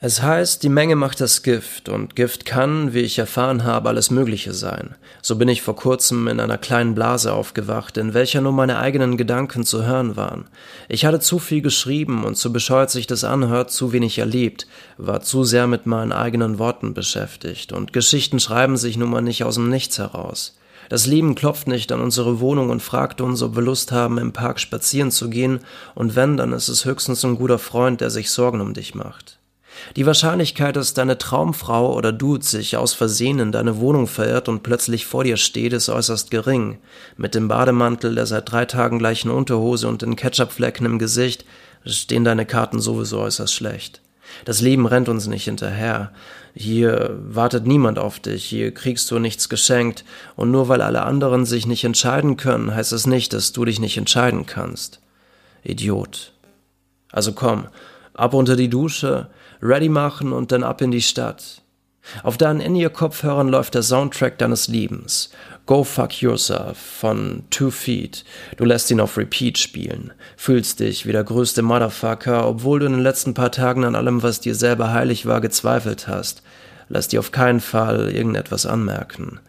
Es heißt, die Menge macht das Gift, und Gift kann, wie ich erfahren habe, alles Mögliche sein. So bin ich vor kurzem in einer kleinen Blase aufgewacht, in welcher nur meine eigenen Gedanken zu hören waren. Ich hatte zu viel geschrieben und so bescheuert sich das anhört, zu wenig erlebt, war zu sehr mit meinen eigenen Worten beschäftigt, und Geschichten schreiben sich nun mal nicht aus dem Nichts heraus. Das Leben klopft nicht an unsere Wohnung und fragt uns, ob wir Lust haben, im Park spazieren zu gehen, und wenn, dann ist es höchstens ein guter Freund, der sich Sorgen um dich macht. Die Wahrscheinlichkeit, dass deine Traumfrau oder Dude sich aus Versehen in deine Wohnung verirrt und plötzlich vor dir steht, ist äußerst gering. Mit dem Bademantel, der seit drei Tagen gleichen Unterhose und den Ketchupflecken im Gesicht stehen deine Karten sowieso äußerst schlecht. Das Leben rennt uns nicht hinterher. Hier wartet niemand auf dich, hier kriegst du nichts geschenkt, und nur weil alle anderen sich nicht entscheiden können, heißt es nicht, dass du dich nicht entscheiden kannst. Idiot. Also komm, ab unter die Dusche, ready machen und dann ab in die Stadt. Auf deinen In-Ear-Kopfhörern läuft der Soundtrack deines Lebens. Go Fuck Yourself von Two Feet. Du lässt ihn auf Repeat spielen. Fühlst dich wie der größte Motherfucker, obwohl du in den letzten paar Tagen an allem, was dir selber heilig war, gezweifelt hast. Lass dir auf keinen Fall irgendetwas anmerken.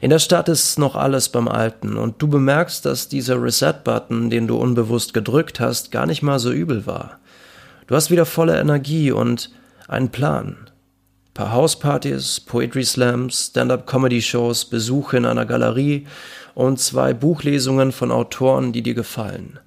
In der Stadt ist noch alles beim Alten und du bemerkst, dass dieser Reset-Button, den du unbewusst gedrückt hast, gar nicht mal so übel war. Du hast wieder volle Energie und einen Plan. Paar Hauspartys, Poetry Slams, Stand-up-Comedy-Shows, Besuche in einer Galerie und zwei Buchlesungen von Autoren, die dir gefallen.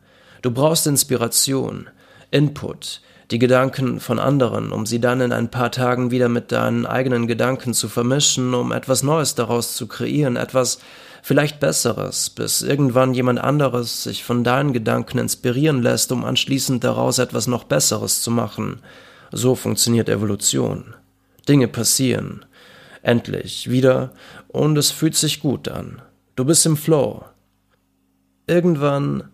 Du brauchst Inspiration, Input, die Gedanken von anderen, um sie dann in ein paar Tagen wieder mit deinen eigenen Gedanken zu vermischen, um etwas Neues daraus zu kreieren, etwas vielleicht Besseres, bis irgendwann jemand anderes sich von deinen Gedanken inspirieren lässt, um anschließend daraus etwas noch Besseres zu machen. So funktioniert Evolution. Dinge passieren. Endlich, wieder, und es fühlt sich gut an. Du bist im Flow. Irgendwann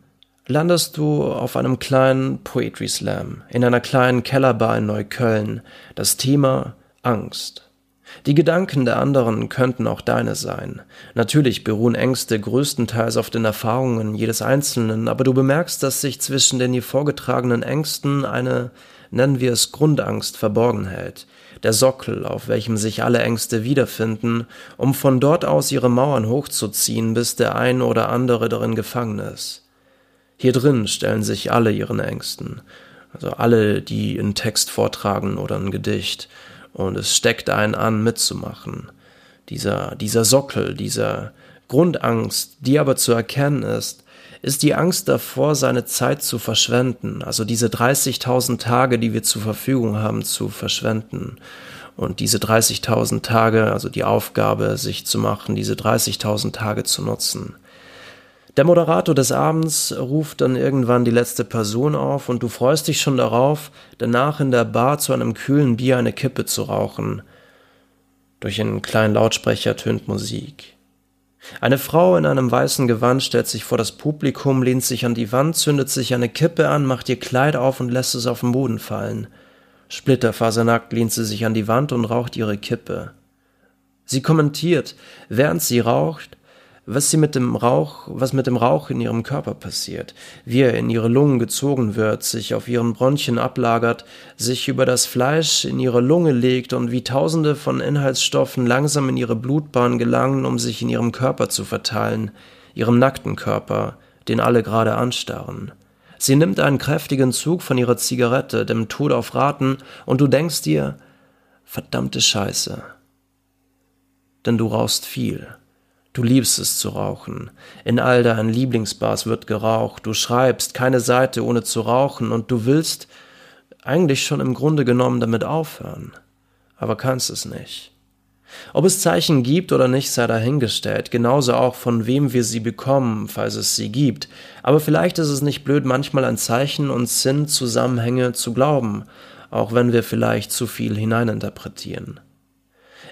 landest du auf einem kleinen Poetry Slam in einer kleinen Kellerbar in Neukölln. Das Thema Angst. Die Gedanken der anderen könnten auch deine sein. Natürlich beruhen Ängste größtenteils auf den Erfahrungen jedes Einzelnen, aber du bemerkst, dass sich zwischen den hier vorgetragenen Ängsten eine, nennen wir es Grundangst, verborgen hält. Der Sockel, auf welchem sich alle Ängste wiederfinden, um von dort aus ihre Mauern hochzuziehen, bis der ein oder andere darin gefangen ist. Hier drin stellen sich alle ihren Ängsten, also alle, die einen Text vortragen oder ein Gedicht, und es steckt einen an, mitzumachen. Dieser, dieser Sockel, dieser Grundangst, die aber zu erkennen ist, ist die Angst davor, seine Zeit zu verschwenden, also diese 30.000 Tage, die wir zur Verfügung haben, zu verschwenden. Und diese 30.000 Tage, also die Aufgabe, sich zu machen, diese 30.000 Tage zu nutzen. Der Moderator des Abends ruft dann irgendwann die letzte Person auf und du freust dich schon darauf, danach in der Bar zu einem kühlen Bier eine Kippe zu rauchen. Durch einen kleinen Lautsprecher tönt Musik. Eine Frau in einem weißen Gewand stellt sich vor das Publikum, lehnt sich an die Wand, zündet sich eine Kippe an, macht ihr Kleid auf und lässt es auf den Boden fallen. Splitterfasernackt lehnt sie sich an die Wand und raucht ihre Kippe. Sie kommentiert, während sie raucht, was sie mit dem Rauch, was mit dem Rauch in ihrem Körper passiert, wie er in ihre Lungen gezogen wird, sich auf ihren Bronchien ablagert, sich über das Fleisch in ihre Lunge legt und wie tausende von Inhaltsstoffen langsam in ihre Blutbahn gelangen, um sich in ihrem Körper zu verteilen, ihrem nackten Körper, den alle gerade anstarren. Sie nimmt einen kräftigen Zug von ihrer Zigarette, dem Tod auf Raten, und du denkst dir, verdammte Scheiße. Denn du rauchst viel. Du liebst es zu rauchen. In all deinen Lieblingsbars wird geraucht. Du schreibst keine Seite ohne zu rauchen und du willst eigentlich schon im Grunde genommen damit aufhören. Aber kannst es nicht. Ob es Zeichen gibt oder nicht, sei dahingestellt, genauso auch von wem wir sie bekommen, falls es sie gibt. Aber vielleicht ist es nicht blöd, manchmal an Zeichen und Sinnzusammenhänge zu glauben, auch wenn wir vielleicht zu viel hineininterpretieren.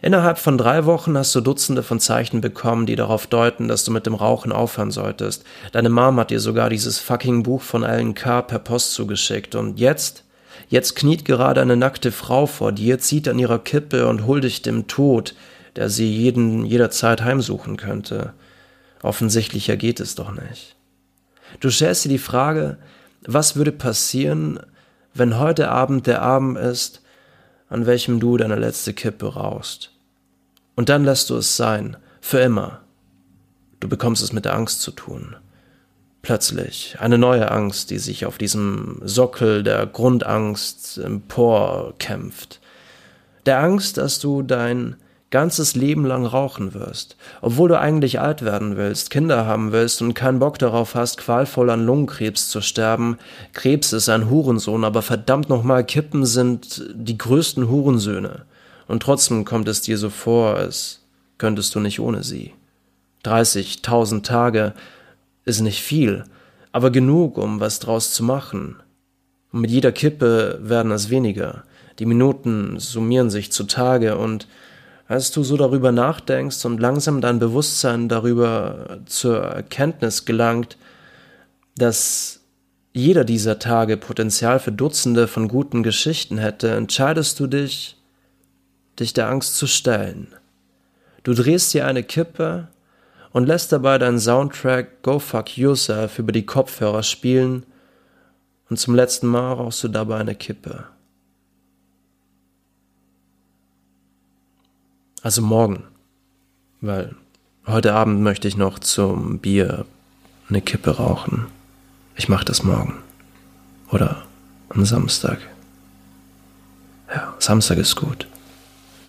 Innerhalb von drei Wochen hast du Dutzende von Zeichen bekommen, die darauf deuten, dass du mit dem Rauchen aufhören solltest. Deine Mom hat dir sogar dieses fucking Buch von Alan Carr per Post zugeschickt. Und jetzt? Jetzt kniet gerade eine nackte Frau vor dir, zieht an ihrer Kippe und huldigt dem Tod, der sie jeden, jederzeit heimsuchen könnte. Offensichtlicher geht es doch nicht. Du stellst dir die Frage, was würde passieren, wenn heute Abend der Abend ist, an welchem du deine letzte Kippe rauchst. Und dann lässt du es sein, für immer. Du bekommst es mit der Angst zu tun. Plötzlich eine neue Angst, die sich auf diesem Sockel der Grundangst emporkämpft. Der Angst, dass du dein ganzes Leben lang rauchen wirst, obwohl du eigentlich alt werden willst, Kinder haben willst und keinen Bock darauf hast, qualvoll an Lungenkrebs zu sterben. Krebs ist ein Hurensohn, aber verdammt nochmal, Kippen sind die größten Hurensöhne. Und trotzdem kommt es dir so vor, als könntest du nicht ohne sie. 30.000 Tage ist nicht viel, aber genug, um was draus zu machen. Und mit jeder Kippe werden es weniger. Die Minuten summieren sich zu Tage und als du so darüber nachdenkst und langsam dein Bewusstsein darüber zur Erkenntnis gelangt, dass jeder dieser Tage Potenzial für Dutzende von guten Geschichten hätte, entscheidest du dich, dich der Angst zu stellen. Du drehst dir eine Kippe und lässt dabei deinen Soundtrack Go Fuck Yourself über die Kopfhörer spielen und zum letzten Mal rauchst du dabei eine Kippe. Also morgen. Weil heute Abend möchte ich noch zum Bier eine Kippe rauchen. Ich mache das morgen. Oder am Samstag. Ja, Samstag ist gut.